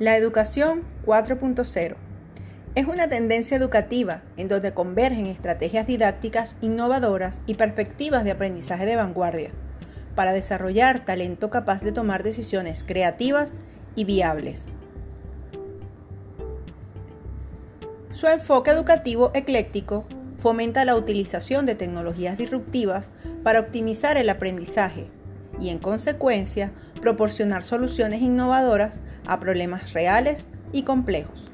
La educación 4.0 es una tendencia educativa en donde convergen estrategias didácticas innovadoras y perspectivas de aprendizaje de vanguardia para desarrollar talento capaz de tomar decisiones creativas y viables. Su enfoque educativo ecléctico fomenta la utilización de tecnologías disruptivas para optimizar el aprendizaje y, en consecuencia, proporcionar soluciones innovadoras a problemas reales y complejos.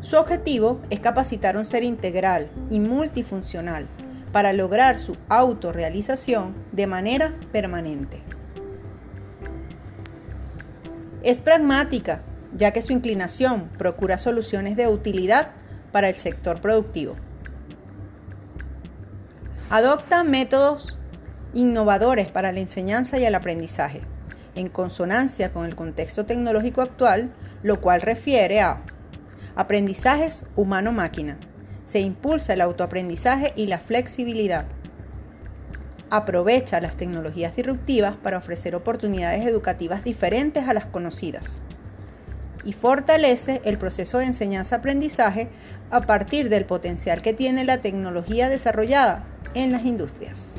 Su objetivo es capacitar un ser integral y multifuncional para lograr su autorrealización de manera permanente. Es pragmática, ya que su inclinación procura soluciones de utilidad para el sector productivo. Adopta métodos innovadores para la enseñanza y el aprendizaje, en consonancia con el contexto tecnológico actual, lo cual refiere a aprendizajes humano-máquina. Se impulsa el autoaprendizaje y la flexibilidad. Aprovecha las tecnologías disruptivas para ofrecer oportunidades educativas diferentes a las conocidas. Y fortalece el proceso de enseñanza-aprendizaje a partir del potencial que tiene la tecnología desarrollada en las industrias.